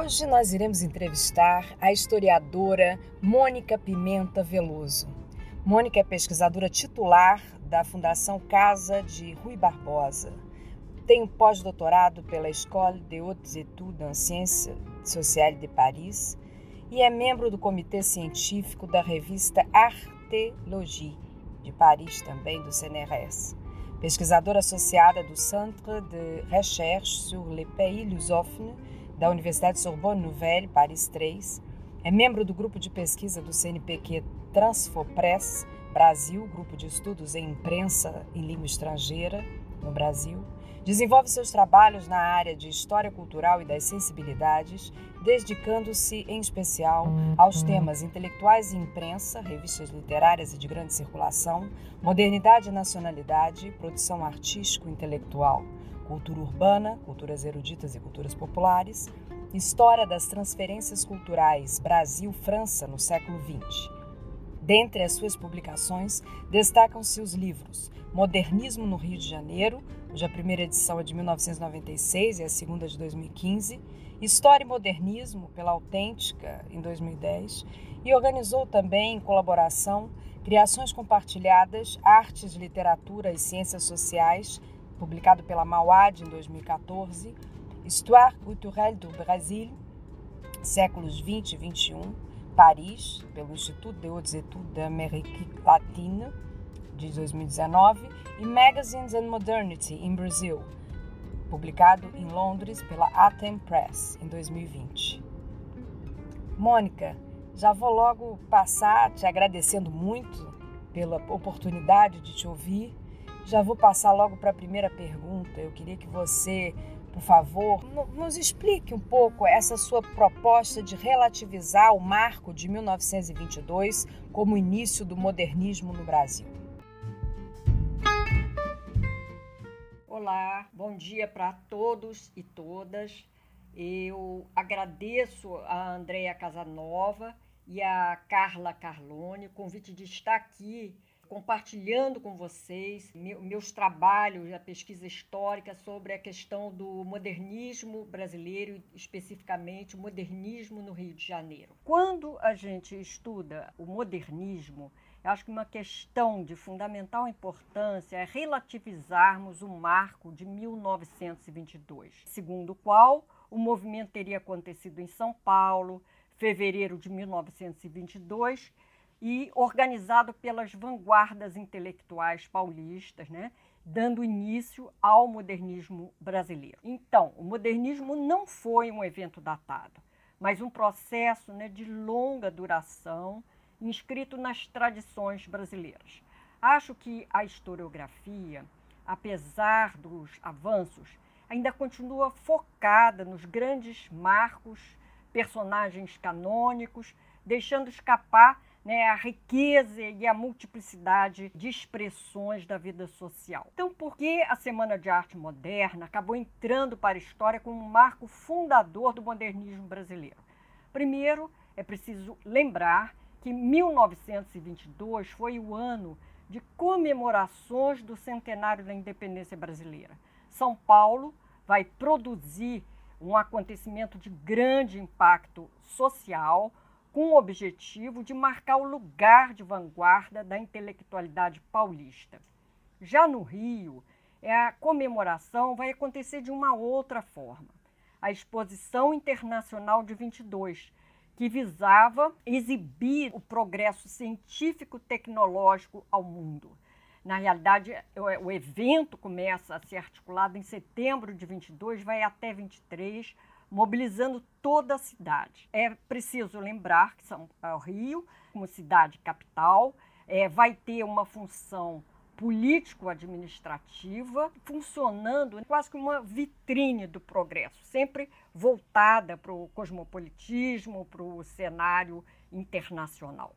Hoje nós iremos entrevistar a historiadora Mônica Pimenta Veloso. Mônica é pesquisadora titular da Fundação Casa de Rui Barbosa. Tem um pós-doutorado pela École de Hautes Études en Sciences Sociales de Paris e é membro do comitê científico da revista Artélogie, de Paris também, do CNRS. Pesquisadora associada do Centre de Recherche sur les Pays Lusophones da Universidade Sorbonne Nouvelle, Paris 3. É membro do grupo de pesquisa do CNPq Transfopress Brasil, grupo de estudos em imprensa em língua estrangeira no Brasil. Desenvolve seus trabalhos na área de história cultural e das sensibilidades, dedicando-se em especial aos temas intelectuais e imprensa, revistas literárias e de grande circulação, modernidade e nacionalidade, produção artístico-intelectual cultura urbana, culturas eruditas e culturas populares, história das transferências culturais Brasil-França no século XX. Dentre as suas publicações, destacam-se os livros Modernismo no Rio de Janeiro, cuja primeira edição é de 1996 e a segunda de 2015, História e Modernismo, pela Autêntica, em 2010, e organizou também, em colaboração, Criações Compartilhadas, Artes, Literatura e Ciências Sociais, publicado pela Mauad em 2014, Histoire culturelle do Brasil, séculos 20 e 21, Paris, pelo Instituto de Hautes Études da América Latina, de 2019, e Magazines and Modernity in Brazil, publicado em Londres pela Atem Press, em 2020. Mônica, já vou logo passar te agradecendo muito pela oportunidade de te ouvir já vou passar logo para a primeira pergunta. Eu queria que você, por favor, nos explique um pouco essa sua proposta de relativizar o marco de 1922 como início do modernismo no Brasil. Olá, bom dia para todos e todas. Eu agradeço a Andréia Casanova e a Carla Carlone o convite de estar aqui compartilhando com vocês meus trabalhos, a pesquisa histórica sobre a questão do modernismo brasileiro, especificamente o modernismo no Rio de Janeiro. Quando a gente estuda o modernismo, eu acho que uma questão de fundamental importância é relativizarmos o marco de 1922, segundo o qual o movimento teria acontecido em São Paulo, fevereiro de 1922 e organizado pelas vanguardas intelectuais paulistas, né, dando início ao modernismo brasileiro. Então, o modernismo não foi um evento datado, mas um processo né, de longa duração inscrito nas tradições brasileiras. Acho que a historiografia, apesar dos avanços, ainda continua focada nos grandes marcos, personagens canônicos, deixando escapar né, a riqueza e a multiplicidade de expressões da vida social. Então, por que a Semana de Arte Moderna acabou entrando para a história como um marco fundador do modernismo brasileiro? Primeiro, é preciso lembrar que 1922 foi o ano de comemorações do centenário da independência brasileira. São Paulo vai produzir um acontecimento de grande impacto social, com o objetivo de marcar o lugar de vanguarda da intelectualidade paulista. Já no Rio, é, a comemoração vai acontecer de uma outra forma. a Exposição Internacional de 22, que visava exibir o progresso científico-tecnológico ao mundo. Na realidade, o evento começa a ser articulado em setembro de 22, vai até 23, mobilizando toda a cidade. É preciso lembrar que São Rio, como cidade capital, é, vai ter uma função político-administrativa, funcionando quase como uma vitrine do progresso, sempre voltada para o cosmopolitismo, para o cenário internacional.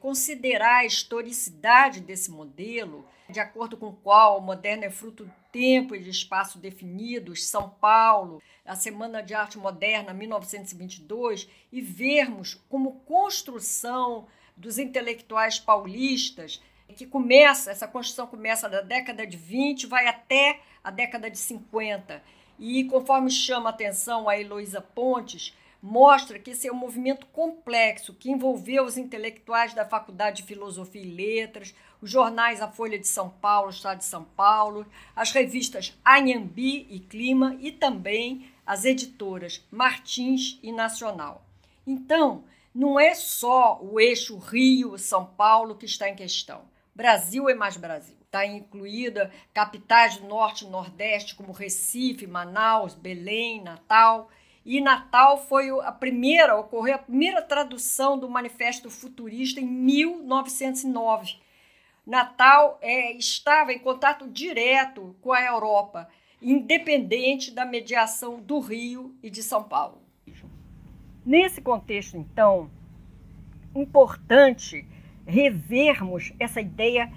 Considerar a historicidade desse modelo, de acordo com o qual o moderno é fruto do tempo e de espaço definidos, São Paulo, a Semana de Arte Moderna, 1922, e vermos como construção dos intelectuais paulistas que começa, essa construção começa da década de 20, vai até a década de 50. E conforme chama a atenção a Heloísa Pontes, mostra que esse é um movimento complexo que envolveu os intelectuais da Faculdade de Filosofia e Letras, os jornais A Folha de São Paulo, Estado de São Paulo, as revistas Anhambi e Clima e também as editoras Martins e Nacional. Então, não é só o eixo Rio-São Paulo que está em questão. Brasil é mais Brasil. Está incluída capitais do Norte e Nordeste, como Recife, Manaus, Belém, Natal. E Natal foi a primeira, ocorreu a primeira tradução do Manifesto Futurista em 1909. Natal é, estava em contato direto com a Europa, independente da mediação do Rio e de São Paulo. Nesse contexto, então, importante revermos essa ideia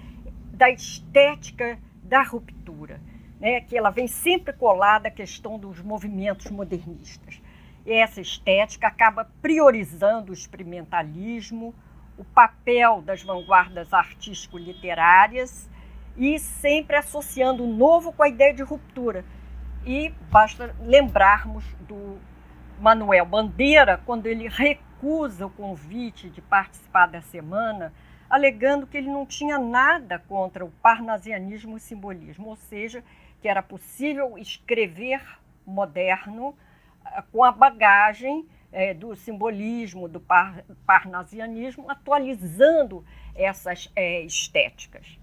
da estética da ruptura, né, que ela vem sempre colada à questão dos movimentos modernistas. E essa estética acaba priorizando o experimentalismo, o papel das vanguardas artístico-literárias e sempre associando o novo com a ideia de ruptura. E basta lembrarmos do Manuel Bandeira, quando ele recusa o convite de participar da semana, alegando que ele não tinha nada contra o parnasianismo e simbolismo, ou seja, que era possível escrever moderno com a bagagem é, do simbolismo, do par, parnasianismo, atualizando essas é, estéticas.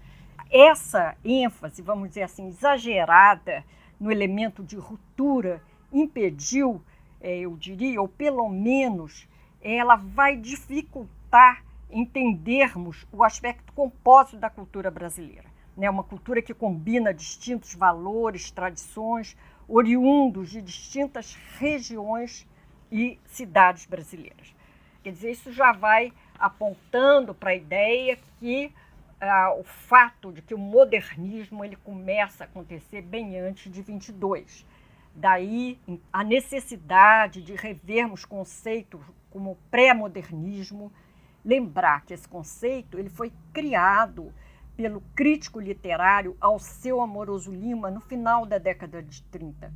Essa ênfase, vamos dizer assim, exagerada no elemento de ruptura impediu é, eu diria, ou pelo menos ela vai dificultar entendermos o aspecto compósito da cultura brasileira. Né? Uma cultura que combina distintos valores, tradições, oriundos de distintas regiões e cidades brasileiras. Quer dizer, isso já vai apontando para a ideia que ah, o fato de que o modernismo ele começa a acontecer bem antes de 22 Daí a necessidade de revermos conceitos como pré-modernismo, lembrar que esse conceito ele foi criado pelo crítico literário Alceu Amoroso Lima no final da década de 30.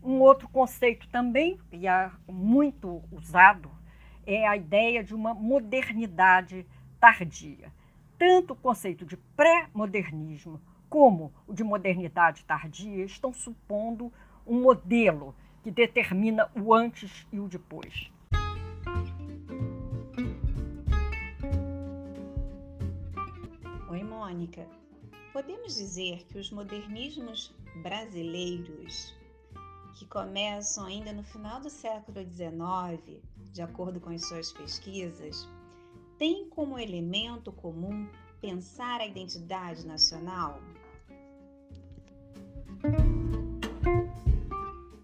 Um outro conceito também, e é muito usado, é a ideia de uma modernidade tardia. Tanto o conceito de pré-modernismo como o de modernidade tardia estão supondo um modelo que determina o antes e o depois. Mônica. Podemos dizer que os modernismos brasileiros, que começam ainda no final do século XIX, de acordo com as suas pesquisas, têm como elemento comum pensar a identidade nacional?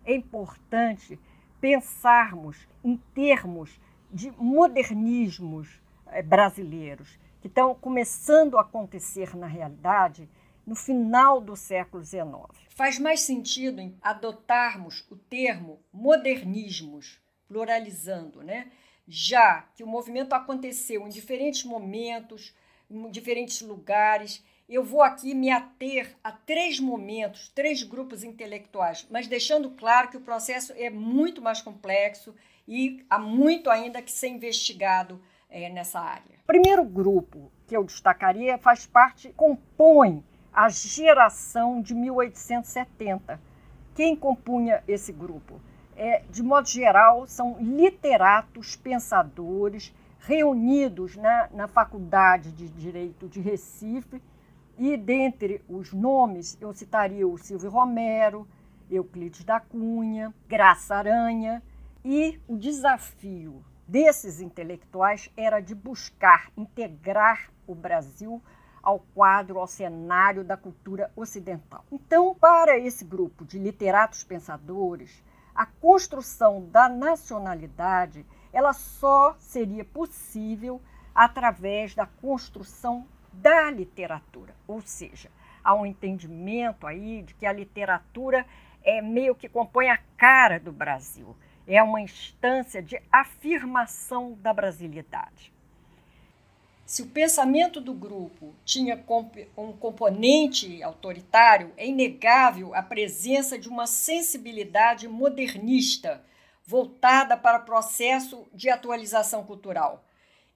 é importante pensarmos em termos de modernismos eh, brasileiros que estão começando a acontecer na realidade no final do século XIX. Faz mais sentido adotarmos o termo modernismos, pluralizando, né? já que o movimento aconteceu em diferentes momentos, em diferentes lugares eu vou aqui me ater a três momentos, três grupos intelectuais, mas deixando claro que o processo é muito mais complexo e há muito ainda que ser investigado é, nessa área. O primeiro grupo que eu destacaria faz parte, compõe a geração de 1870. Quem compunha esse grupo? é, de modo geral, são literatos, pensadores, reunidos na, na Faculdade de Direito de Recife. E dentre os nomes, eu citaria o Silvio Romero, Euclides da Cunha, Graça Aranha. E o desafio desses intelectuais era de buscar integrar o Brasil ao quadro, ao cenário da cultura ocidental. Então, para esse grupo de literatos pensadores, a construção da nacionalidade ela só seria possível através da construção da literatura, ou seja, há um entendimento aí de que a literatura é meio que compõe a cara do Brasil, é uma instância de afirmação da brasilidade. Se o pensamento do grupo tinha um componente autoritário, é inegável a presença de uma sensibilidade modernista voltada para o processo de atualização cultural.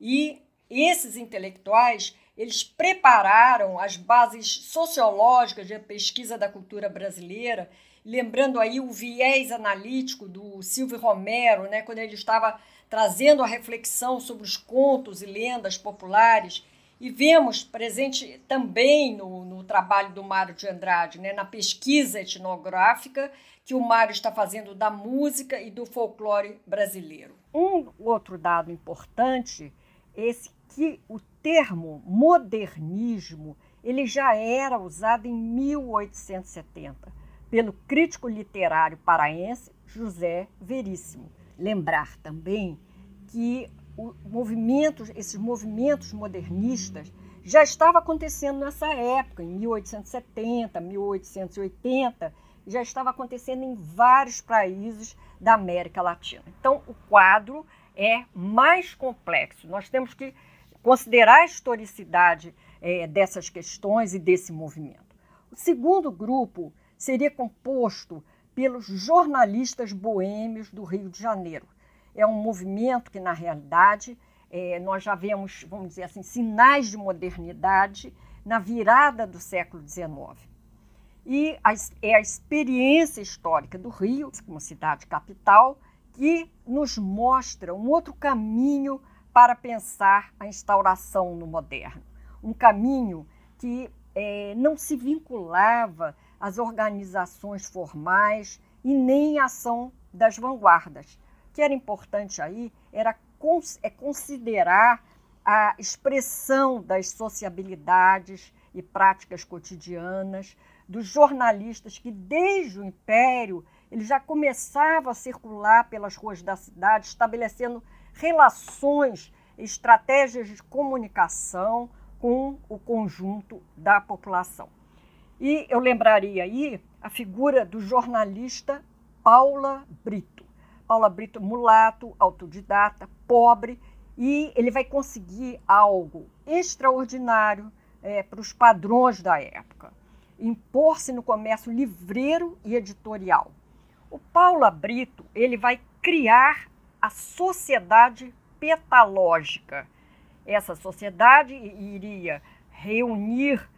E esses intelectuais, eles prepararam as bases sociológicas da pesquisa da cultura brasileira, lembrando aí o viés analítico do Silvio Romero, né, quando ele estava trazendo a reflexão sobre os contos e lendas populares. E vemos presente também no, no trabalho do Mário de Andrade, né, na pesquisa etnográfica que o Mário está fazendo da música e do folclore brasileiro. Um outro dado importante esse que o termo modernismo ele já era usado em 1870 pelo crítico literário paraense José Veríssimo. Lembrar também que movimento, esses movimentos modernistas já estavam acontecendo nessa época, em 1870, 1880, já estava acontecendo em vários países da América Latina. Então, o quadro é mais complexo. Nós temos que considerar a historicidade é, dessas questões e desse movimento. O segundo grupo seria composto pelos jornalistas boêmios do Rio de Janeiro. É um movimento que, na realidade, é, nós já vemos, vamos dizer assim, sinais de modernidade na virada do século XIX. E a, é a experiência histórica do Rio, como cidade capital, que nos mostra um outro caminho para pensar a instauração no moderno. Um caminho que é, não se vinculava às organizações formais e nem à ação das vanguardas. O que era importante aí era é considerar a expressão das sociabilidades e práticas cotidianas dos jornalistas que desde o Império ele já começava a circular pelas ruas da cidade, estabelecendo relações, estratégias de comunicação com o conjunto da população. E eu lembraria aí a figura do jornalista Paula Brito. Paula Brito, mulato, autodidata, pobre, e ele vai conseguir algo extraordinário é, para os padrões da época: impor-se no comércio livreiro e editorial. O Paula Brito ele vai criar a sociedade petalógica, essa sociedade iria reunir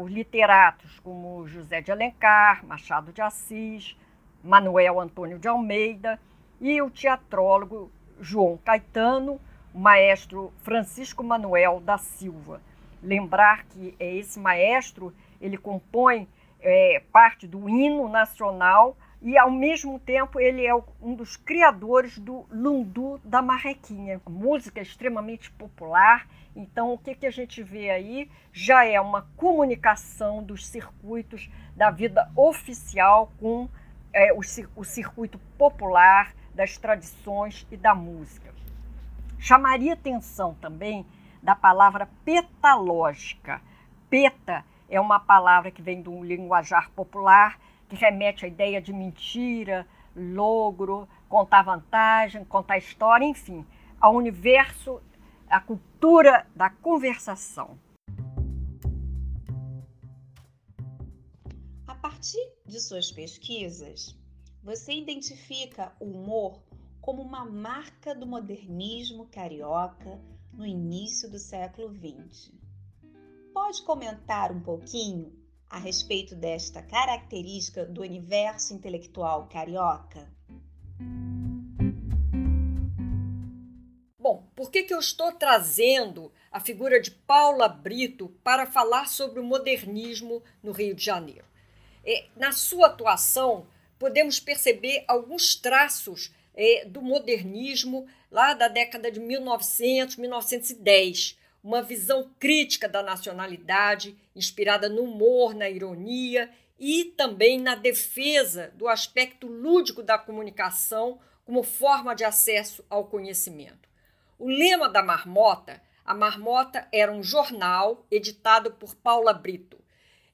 os literatos como José de Alencar, Machado de Assis, Manuel Antônio de Almeida e o teatrólogo João Caetano, o maestro Francisco Manuel da Silva. Lembrar que é esse maestro ele compõe é, parte do hino nacional e, ao mesmo tempo, ele é um dos criadores do lundu da marrequinha, música extremamente popular. Então, o que, que a gente vê aí já é uma comunicação dos circuitos da vida oficial com é, o, o circuito popular, das tradições e da música. Chamaria atenção também da palavra petalógica. Peta é uma palavra que vem do linguajar popular que remete à ideia de mentira, logro, contar vantagem, contar história, enfim, ao universo, à cultura da conversação. A partir de suas pesquisas, você identifica o humor como uma marca do modernismo carioca no início do século XX. Pode comentar um pouquinho a respeito desta característica do universo intelectual carioca? Bom, por que, que eu estou trazendo a figura de Paula Brito para falar sobre o modernismo no Rio de Janeiro? É, na sua atuação, podemos perceber alguns traços é, do modernismo lá da década de 1900, 1910 uma visão crítica da nacionalidade, inspirada no humor, na ironia e também na defesa do aspecto lúdico da comunicação como forma de acesso ao conhecimento. O lema da marmota, a marmota era um jornal editado por Paula Brito.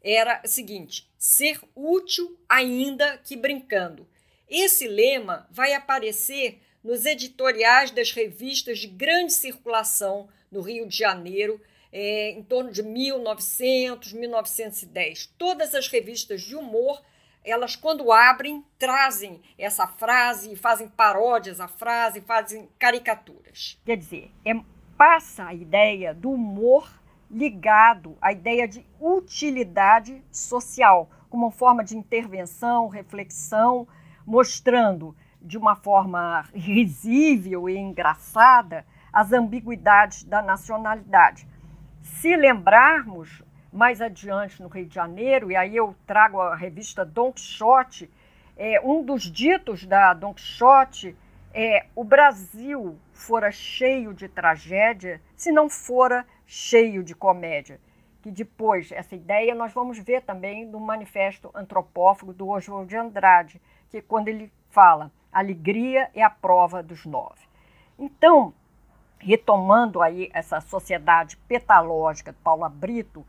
Era o seguinte: ser útil ainda que brincando. Esse lema vai aparecer nos editoriais das revistas de grande circulação no Rio de Janeiro, é, em torno de 1900, 1910. Todas as revistas de humor, elas quando abrem, trazem essa frase, fazem paródias à frase, fazem caricaturas. Quer dizer, é, passa a ideia do humor ligado à ideia de utilidade social, como forma de intervenção, reflexão, mostrando de uma forma risível e engraçada as ambiguidades da nacionalidade. Se lembrarmos mais adiante no Rio de Janeiro, e aí eu trago a revista Don Quixote, é, um dos ditos da Don Quixote é o Brasil fora cheio de tragédia se não fora cheio de comédia. Que depois, essa ideia nós vamos ver também no manifesto antropófago do Oswald de Andrade, que quando ele fala alegria é a prova dos nove. Então, retomando aí essa sociedade petalógica de Paula Brito,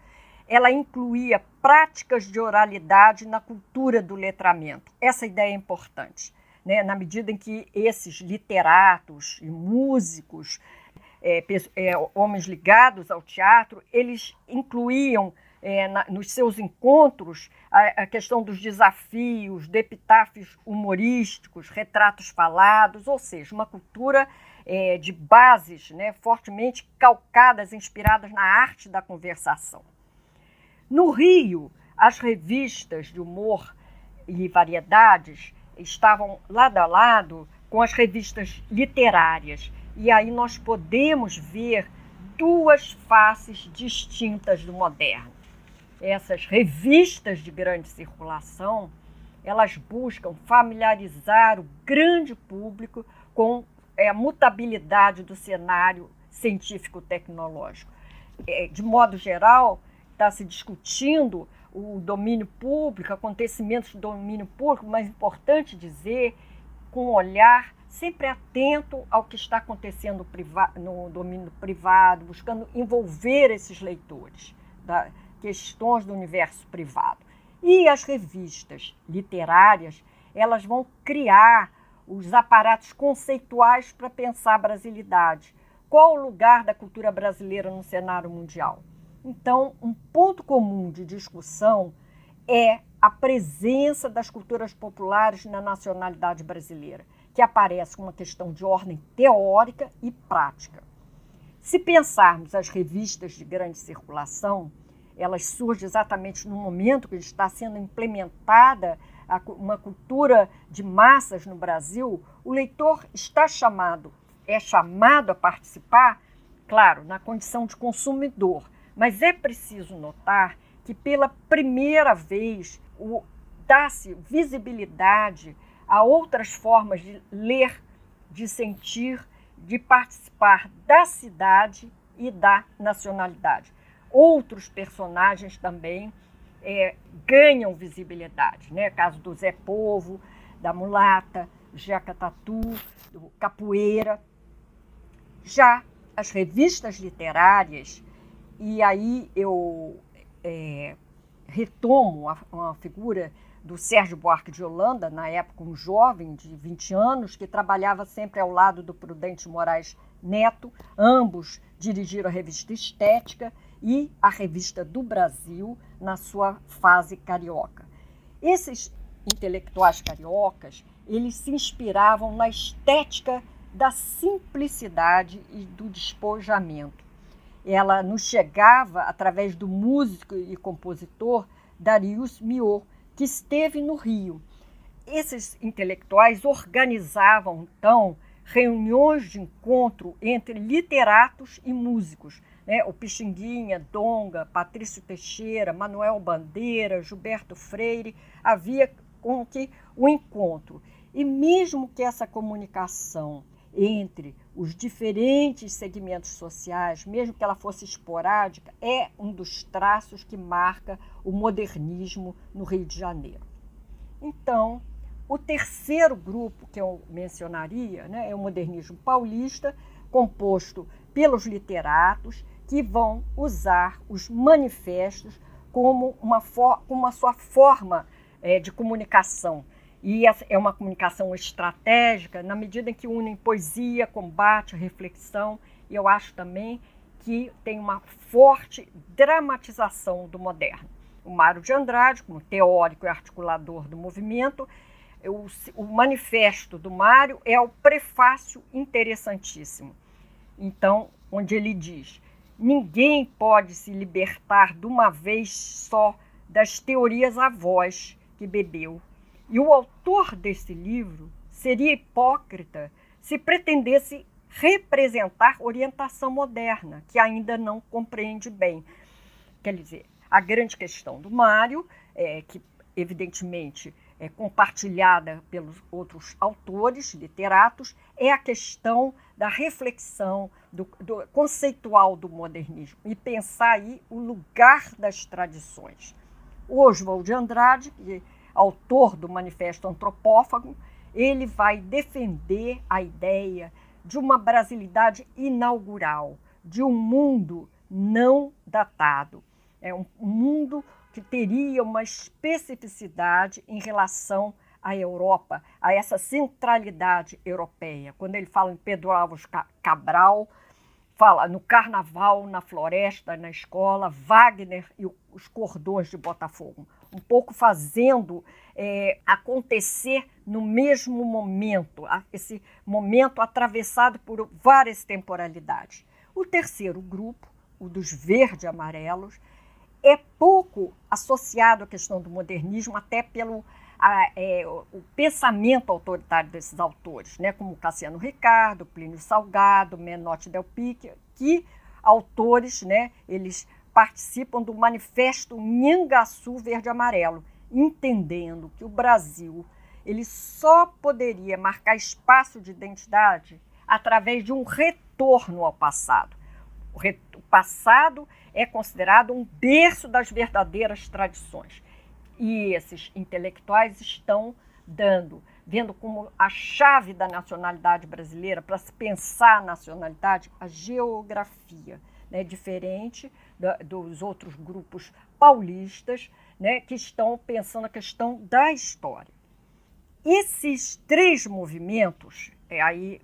ela incluía práticas de oralidade na cultura do letramento. Essa ideia é importante, né? na medida em que esses literatos e músicos, é, é, homens ligados ao teatro, eles incluíam é, na, nos seus encontros a, a, questão dos desafios, de epitáfios humorísticos, retratos falados, ou seja, uma cultura é, de bases né, fortemente calcadas, inspiradas na arte da conversação. No Rio, as revistas de humor e variedades estavam lado a lado com as revistas literárias. E aí nós podemos ver duas faces distintas do moderno essas revistas de grande circulação, elas buscam familiarizar o grande público com é, a mutabilidade do cenário científico-tecnológico. É, de modo geral, está se discutindo o domínio público, acontecimentos do domínio público, mas é importante dizer com um olhar sempre atento ao que está acontecendo no domínio privado, buscando envolver esses leitores. Da, questões do universo privado. E as revistas literárias, elas vão criar os aparatos conceituais para pensar a brasilidade. Qual o lugar da cultura brasileira no cenário mundial? Então, um ponto comum de discussão é a presença das culturas populares na nacionalidade brasileira, que aparece como uma questão de ordem teórica e prática. Se pensarmos as revistas de grande circulação, elas surgem exatamente no momento que está sendo implementada uma cultura de massas no Brasil, o leitor está chamado, é chamado a participar, claro, na condição de consumidor, mas é preciso notar que pela primeira vez dá-se visibilidade a outras formas de ler, de sentir, de participar da cidade e da nacionalidade. Outros personagens também é, ganham visibilidade. Né? Caso do Zé Povo, da Mulata, Jeca Tatu, do Capoeira. Já as revistas literárias, e aí eu é, retomo a, uma figura do Sérgio Buarque de Holanda, na época um jovem de 20 anos, que trabalhava sempre ao lado do Prudente Moraes Neto, ambos dirigiram a revista Estética, e a Revista do Brasil na sua fase carioca. Esses intelectuais cariocas, eles se inspiravam na estética da simplicidade e do despojamento. Ela nos chegava através do músico e compositor Darius Miot, que esteve no Rio. Esses intelectuais organizavam, então, reuniões de encontro entre literatos e músicos. Né? O Pixinguinha, Donga, Patrício Teixeira, Manuel Bandeira, Gilberto Freire, havia com que o encontro. E mesmo que essa comunicação entre os diferentes segmentos sociais, mesmo que ela fosse esporádica, é um dos traços que marca o modernismo no Rio de Janeiro. Então, o terceiro grupo que eu mencionaria né, é o modernismo paulista, composto pelos literatos que vão usar os manifestos como uma, for uma sua forma é, de comunicação. E é uma comunicação estratégica na medida em que unem poesia, combate, reflexão. E eu acho também que tem uma forte dramatização do moderno. O Mário de Andrade, como teórico e articulador do movimento, o, o manifesto do Mário é o prefácio interessantíssimo. Então, onde ele diz: ninguém pode se libertar de uma vez só das teorias avós que bebeu. E o autor desse livro seria hipócrita se pretendesse representar orientação moderna, que ainda não compreende bem. Quer dizer, a grande questão do Mário, é, que evidentemente é, compartilhada pelos outros autores literatos é a questão da reflexão do, do, conceitual do modernismo e pensar aí o lugar das tradições. Oswald de Andrade, que é autor do Manifesto Antropófago, ele vai defender a ideia de uma brasilidade inaugural, de um mundo não datado. É um mundo que teria uma especificidade em relação à Europa, a essa centralidade europeia. Quando ele fala em Pedro Alves Cabral, fala no carnaval, na floresta, na escola, Wagner e os cordões de Botafogo. Um pouco fazendo é, acontecer no mesmo momento, esse momento atravessado por várias temporalidades. O terceiro grupo, o dos verde-amarelos, é pouco associado à questão do modernismo, até pelo a, é, o pensamento autoritário desses autores, né, como Cassiano Ricardo, Plínio Salgado, Menotti Del Pique, que autores, né, eles participam do Manifesto Nhangaçu Verde-Amarelo, entendendo que o Brasil ele só poderia marcar espaço de identidade através de um retorno ao passado. O, passado é considerado um berço das verdadeiras tradições. E esses intelectuais estão dando, vendo como a chave da nacionalidade brasileira, para se pensar a nacionalidade, a geografia, né, diferente da, dos outros grupos paulistas né, que estão pensando a questão da história. Esses três movimentos, é aí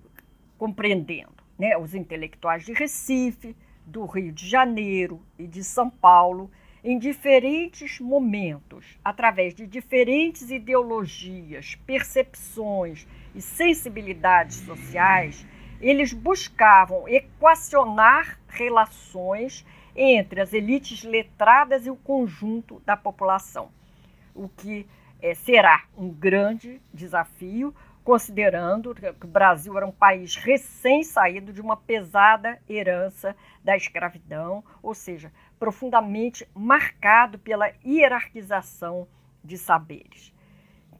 compreendendo né, os intelectuais de Recife, do Rio de Janeiro e de São Paulo, em diferentes momentos, através de diferentes ideologias, percepções e sensibilidades sociais, eles buscavam equacionar relações entre as elites letradas e o conjunto da população, o que é, será um grande desafio, considerando que o Brasil era um país recém-saído de uma pesada herança da escravidão, ou seja, profundamente marcado pela hierarquização de saberes.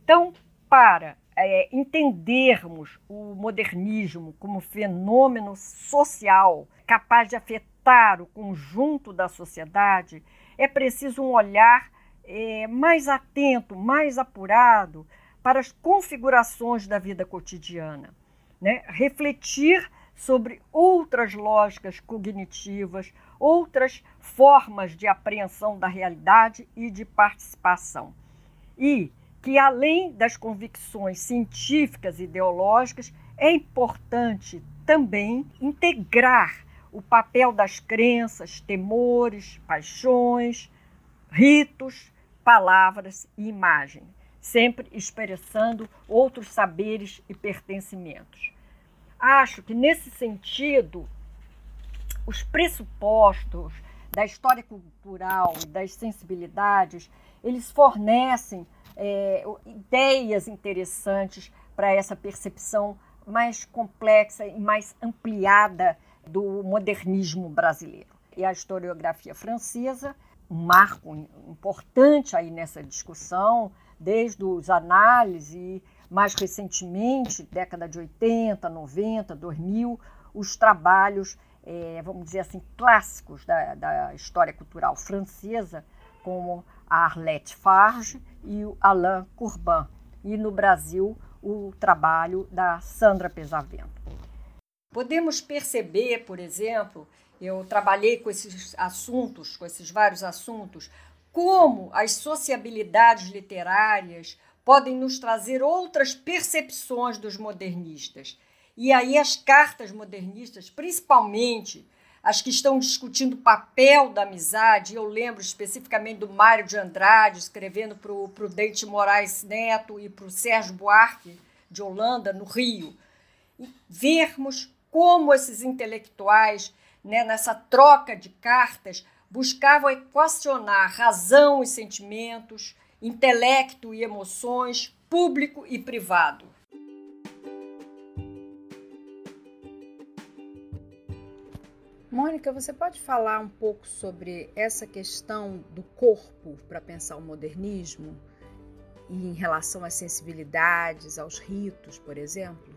Então, para é, entendermos o modernismo como fenômeno social capaz de afetar o conjunto da sociedade, é preciso um olhar é, mais atento, mais apurado para as configurações da vida cotidiana, né? refletir sobre outras lógicas cognitivas, outras formas de apreensão da realidade e de participação. E que, além das convicções científicas e ideológicas, é importante também integrar o papel das crenças, temores, paixões, ritos, palavras e imagens sempre expressando outros saberes e pertencimentos. Acho que, nesse sentido, os pressupostos da história cultural e das sensibilidades, eles fornecem é, ideias interessantes para essa percepção mais complexa e mais ampliada do modernismo brasileiro. E a historiografia francesa, um marco importante aí nessa discussão, desde os análises mais recentemente, década de 80, 90, 2000, os trabalhos, é, vamos dizer assim, clássicos da, da história cultural francesa, como a Arlette Farge e o Alain Courbin. E no Brasil, o trabalho da Sandra Pesavento. Podemos perceber, por exemplo, eu trabalhei com esses assuntos, com esses vários assuntos, como as sociabilidades literárias podem nos trazer outras percepções dos modernistas. E aí as cartas modernistas, principalmente as que estão discutindo o papel da amizade, eu lembro especificamente do Mário de Andrade, escrevendo para o Prudente Moraes Neto e para o Sérgio Buarque de Holanda, no Rio, e vermos como esses intelectuais, né, nessa troca de cartas, buscavam equacionar razão e sentimentos, intelecto e emoções, público e privado. Mônica, você pode falar um pouco sobre essa questão do corpo para pensar o modernismo e em relação às sensibilidades, aos ritos, por exemplo?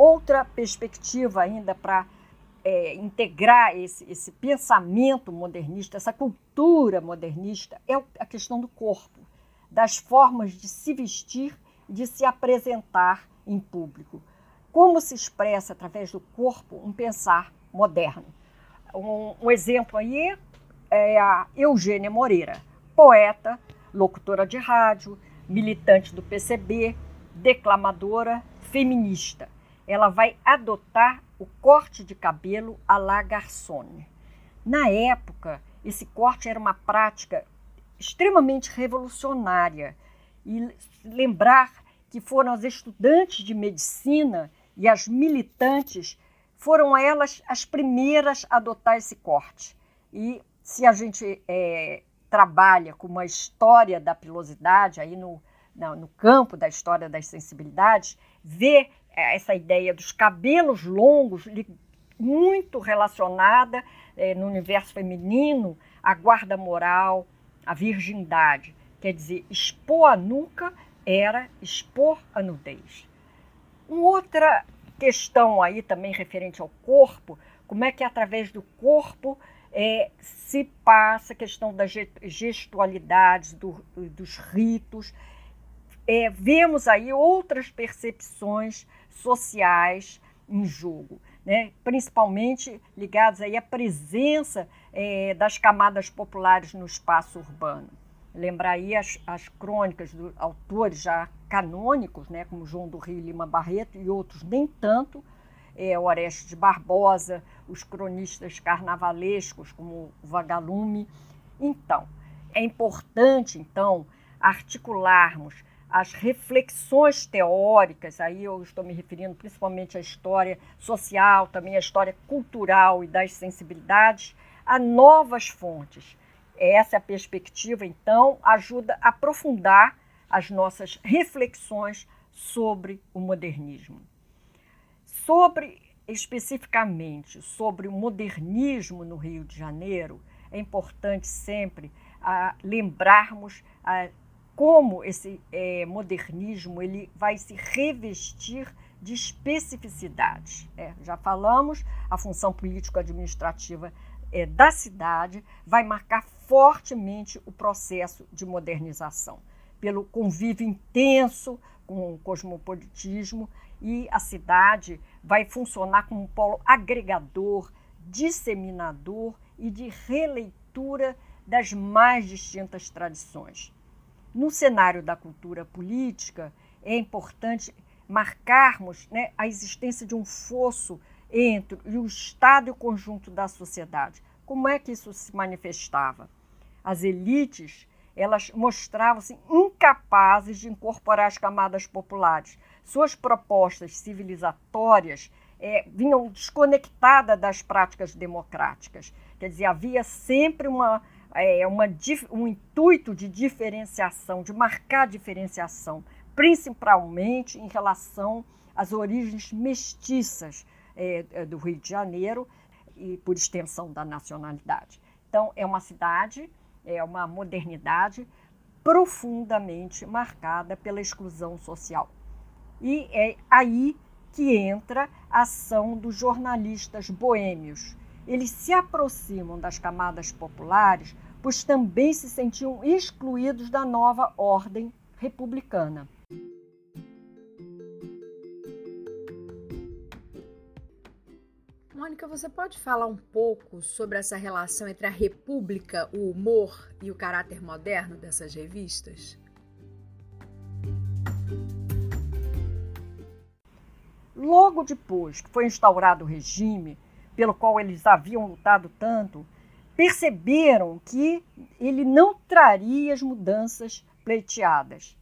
Outra perspectiva ainda para é, integrar esse, esse pensamento modernista, essa cultura modernista, é a questão do corpo, das formas de se vestir e de se apresentar em público como se expressa através do corpo um pensar moderno. Um, um exemplo aí é a Eugênia Moreira, poeta, locutora de rádio, militante do PCB, declamadora, feminista. Ela vai adotar o corte de cabelo à la garçonne. Na época, esse corte era uma prática extremamente revolucionária. E lembrar que foram as estudantes de medicina e as militantes foram elas as primeiras a adotar esse corte. E se a gente é, trabalha com uma história da pilosidade, aí no, no, no campo da história das sensibilidades, é, essa ideia dos cabelos longos muito relacionada é, no universo feminino à guarda moral, à virgindade. Quer dizer, expor a nuca era expor a nudez. Uma outra questão aí também referente ao corpo, como é que através do corpo é, se passa a questão das gestualidades, do, dos ritos. É, vemos aí outras percepções sociais em jogo, né? principalmente ligadas aí à presença é, das camadas populares no espaço urbano. Lembrar aí as, as crônicas dos autores já canônicos, né, como João do Rio Lima Barreto e outros nem tanto, é, Orestes de Barbosa, os cronistas carnavalescos, como Vagalume. Então, é importante, então, articularmos as reflexões teóricas, aí eu estou me referindo principalmente à história social, também à história cultural e das sensibilidades, a novas fontes, essa é a perspectiva, então, ajuda a aprofundar as nossas reflexões sobre o modernismo. Sobre, especificamente, sobre o modernismo no Rio de Janeiro, é importante sempre a, lembrarmos a, como esse é, modernismo ele vai se revestir de especificidades. É, já falamos, a função político-administrativa é, da cidade vai marcar fortemente o processo de modernização, pelo convívio intenso com o cosmopolitismo e a cidade vai funcionar como um polo agregador, disseminador e de releitura das mais distintas tradições. No cenário da cultura política, é importante marcarmos né, a existência de um fosso entre o Estado e o conjunto da sociedade. Como é que isso se manifestava? As elites elas mostravam-se incapazes de incorporar as camadas populares. Suas propostas civilizatórias é, vinham desconectadas das práticas democráticas. Quer dizer, havia sempre uma, é, uma, um intuito de diferenciação, de marcar diferenciação, principalmente em relação às origens mestiças é, é, do Rio de Janeiro e, por extensão, da nacionalidade. Então, é uma cidade, é uma modernidade profundamente marcada pela exclusão social. E é aí que entra a ação dos jornalistas boêmios. Eles se aproximam das camadas populares, pois também se sentiam excluídos da nova ordem republicana. Mônica, você pode falar um pouco sobre essa relação entre a república, o humor e o caráter moderno dessas revistas? Logo depois que foi instaurado o regime pelo qual eles haviam lutado tanto, perceberam que ele não traria as mudanças pleiteadas.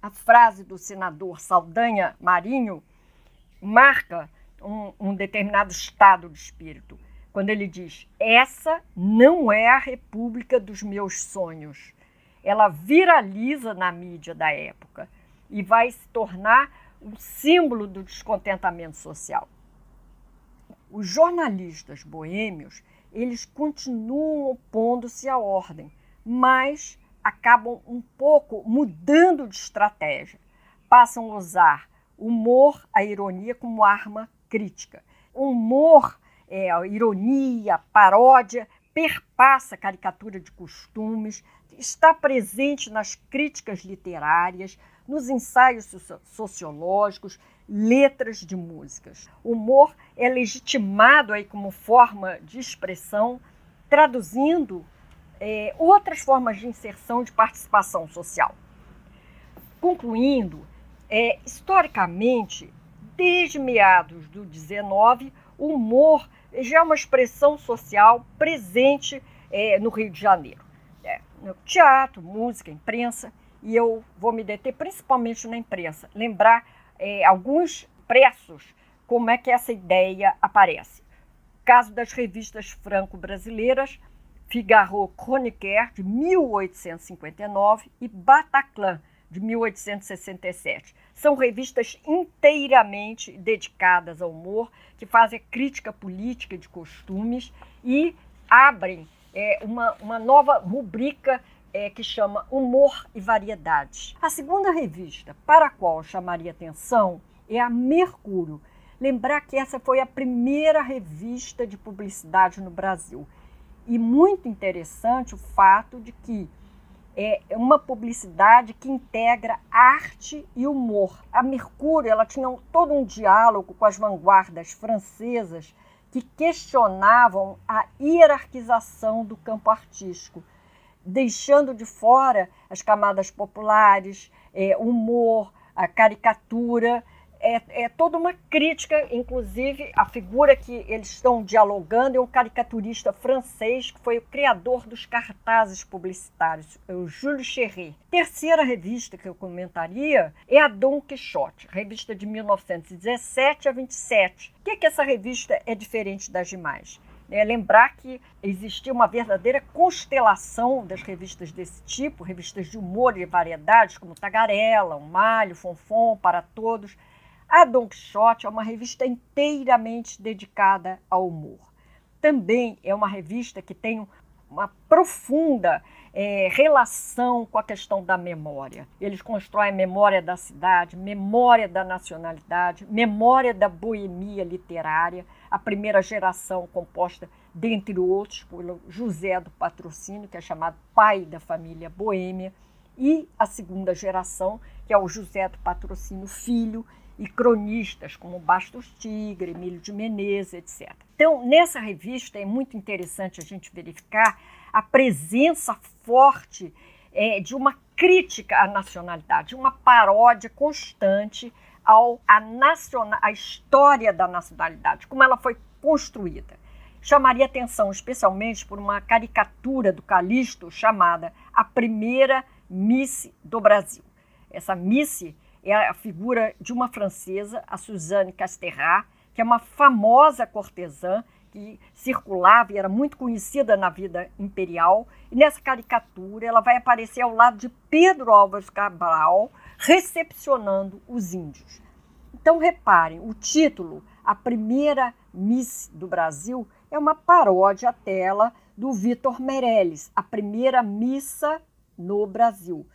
A frase do senador Saldanha Marinho marca um, um determinado estado de espírito, quando ele diz: Essa não é a república dos meus sonhos. Ela viraliza na mídia da época e vai se tornar um símbolo do descontentamento social. Os jornalistas boêmios, eles continuam opondo-se à ordem, mas acabam um pouco mudando de estratégia. Passam a usar humor, a ironia como arma crítica. O humor, é, a ironia, a paródia, perpassa a caricatura de costumes, está presente nas críticas literárias, nos ensaios sociológicos, letras de músicas. O humor é legitimado aí como forma de expressão, traduzindo é, outras formas de inserção de participação social. Concluindo, é, historicamente, desde meados do 19, o humor já é uma expressão social presente é, no Rio de Janeiro. É, no teatro, música, imprensa e eu vou me deter principalmente na imprensa, lembrar é, alguns pressos como é que essa ideia aparece. Caso das revistas franco-brasileiras, Figaro Chroniqueur, de 1859, e Bataclan, de 1867. São revistas inteiramente dedicadas ao humor, que fazem crítica política de costumes e abrem é, uma, uma nova rubrica é, que chama Humor e Variedades. A segunda revista para a qual chamaria atenção é a Mercúrio. Lembrar que essa foi a primeira revista de publicidade no Brasil. E muito interessante o fato de que é uma publicidade que integra arte e humor. A Mercúrio ela tinha todo um diálogo com as vanguardas francesas que questionavam a hierarquização do campo artístico deixando de fora as camadas populares, é, humor, a caricatura. É, é, toda uma crítica, inclusive a figura que eles estão dialogando é um caricaturista francês que foi o criador dos cartazes publicitários, é o Jules Cherry. Terceira revista que eu comentaria é a Don Quixote, revista de 1917 a 27. O que, é que essa revista é diferente das demais? É lembrar que existia uma verdadeira constelação das revistas desse tipo, revistas de humor e variedades, como Tagarela, O Malho, Fonfon, Para Todos. A Don Quixote é uma revista inteiramente dedicada ao humor. Também é uma revista que tem uma profunda é, relação com a questão da memória. Eles constroem memória da cidade, memória da nacionalidade, memória da boemia literária, a primeira geração composta, dentre outros, por José do Patrocínio, que é chamado pai da família boêmia, e a segunda geração, que é o José do Patrocínio Filho, e cronistas como Bastos Tigre, Emílio de Menezes, etc. Então, nessa revista é muito interessante a gente verificar a presença forte é, de uma crítica à nacionalidade, uma paródia constante ao história da nacionalidade, como ela foi construída. Chamaria atenção especialmente por uma caricatura do Calixto chamada A Primeira Miss do Brasil. Essa Miss é a figura de uma francesa, a Suzanne Casterrat, que é uma famosa cortesã que circulava e era muito conhecida na vida imperial. E nessa caricatura ela vai aparecer ao lado de Pedro Álvares Cabral, recepcionando os índios. Então reparem, o título, A Primeira Miss do Brasil, é uma paródia à tela do Vitor Meirelles, A Primeira Missa no Brasil,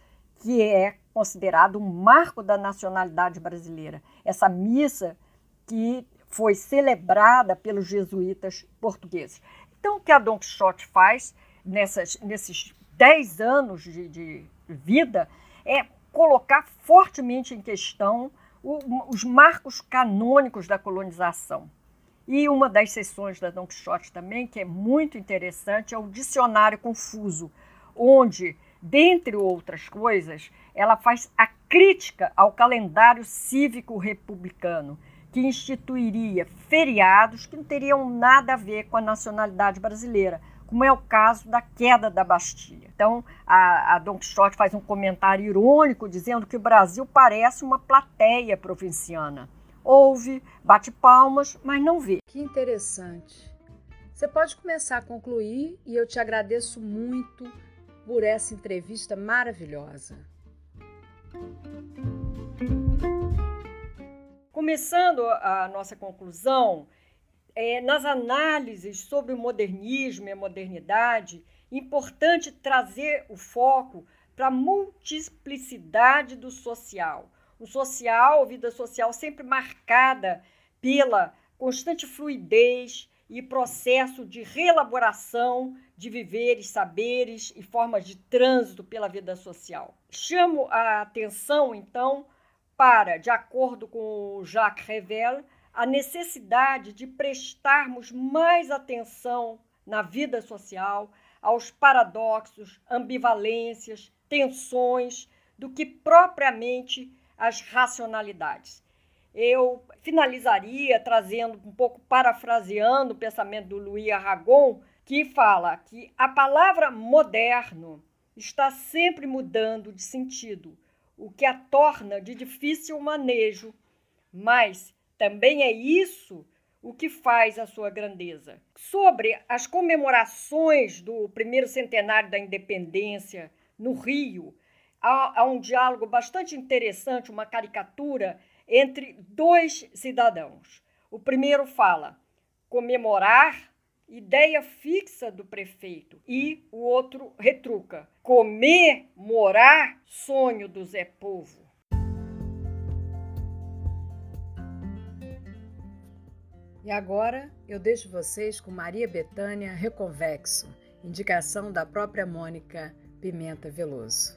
que é considerado um marco da nacionalidade brasileira. Essa missa que foi celebrada pelos jesuítas portugueses. Então, o que a Don Quixote faz nessas, nesses 10 anos de, de vida é colocar fortemente em questão o, os marcos canônicos da colonização. E uma das sessões da Don Quixote também, que é muito interessante, é o Dicionário Confuso, onde, dentre outras coisas, ela faz a crítica ao calendário cívico republicano que instituiria feriados que não teriam nada a ver com a nacionalidade brasileira, como é o caso da queda da Bastilha. Então, a, a Don Quixote faz um comentário irônico dizendo que o Brasil parece uma plateia provinciana. Ouve, bate palmas, mas não vê. Que interessante. Você pode começar a concluir e eu te agradeço muito por essa entrevista maravilhosa. Começando a nossa conclusão, é, nas análises sobre o modernismo e a modernidade, importante trazer o foco para a multiplicidade do social. O social, vida social sempre marcada pela constante fluidez e processo de reelaboração de viveres, saberes e formas de trânsito pela vida social. Chamo a atenção, então, para, de acordo com Jacques Revel, a necessidade de prestarmos mais atenção na vida social aos paradoxos, ambivalências, tensões, do que propriamente as racionalidades. Eu finalizaria trazendo um pouco parafraseando o pensamento do Louis Aragon, que fala que a palavra moderno está sempre mudando de sentido o que a torna de difícil manejo, mas também é isso o que faz a sua grandeza. Sobre as comemorações do primeiro centenário da independência no Rio, há, há um diálogo bastante interessante, uma caricatura entre dois cidadãos. O primeiro fala: comemorar ideia fixa do prefeito. E o outro retruca: comer, morar, sonho do Zé Povo. E agora eu deixo vocês com Maria Betânia Reconvexo, indicação da própria Mônica Pimenta Veloso.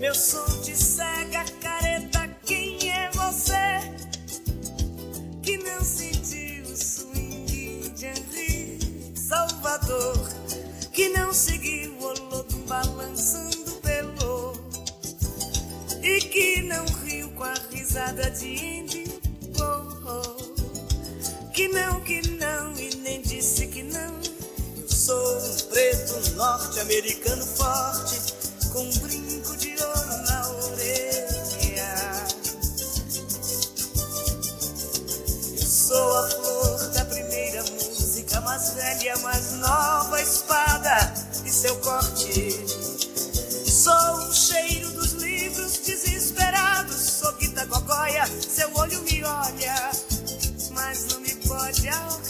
Meu som te cega, careta, quem é você? Que não sentiu o swing de Henri Salvador, que não seguiu o Olodum balançando pelo e que não riu com a risada de Indy, oh, oh. que não, que não e nem disse que não. Eu sou um preto norte-americano forte com um brinco velha, mais nova espada e seu corte. Sou o cheiro dos livros desesperados, sou guita gogóia, seu olho me olha, mas não me pode alcançar.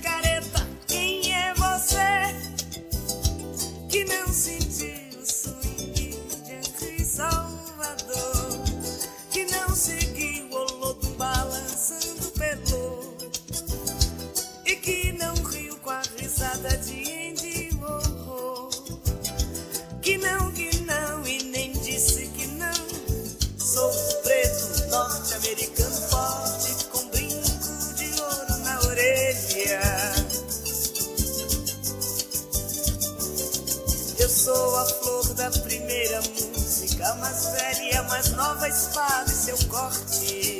que não sentiu da primeira música, mais velha mais nova espada e seu corte.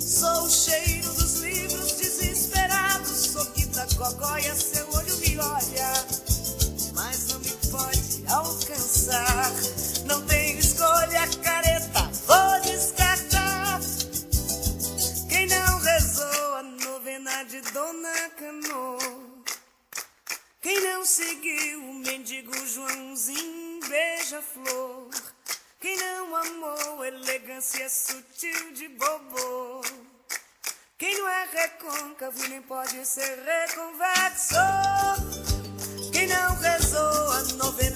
Sou o cheiro dos livros desesperados, sou Guita Gogóia, seu olho me olha, mendigo Joãozinho beija-flor? Quem não amou elegância sutil de bobo? Quem não é recôncavo nem pode ser reconvexo? Quem não rezou a novena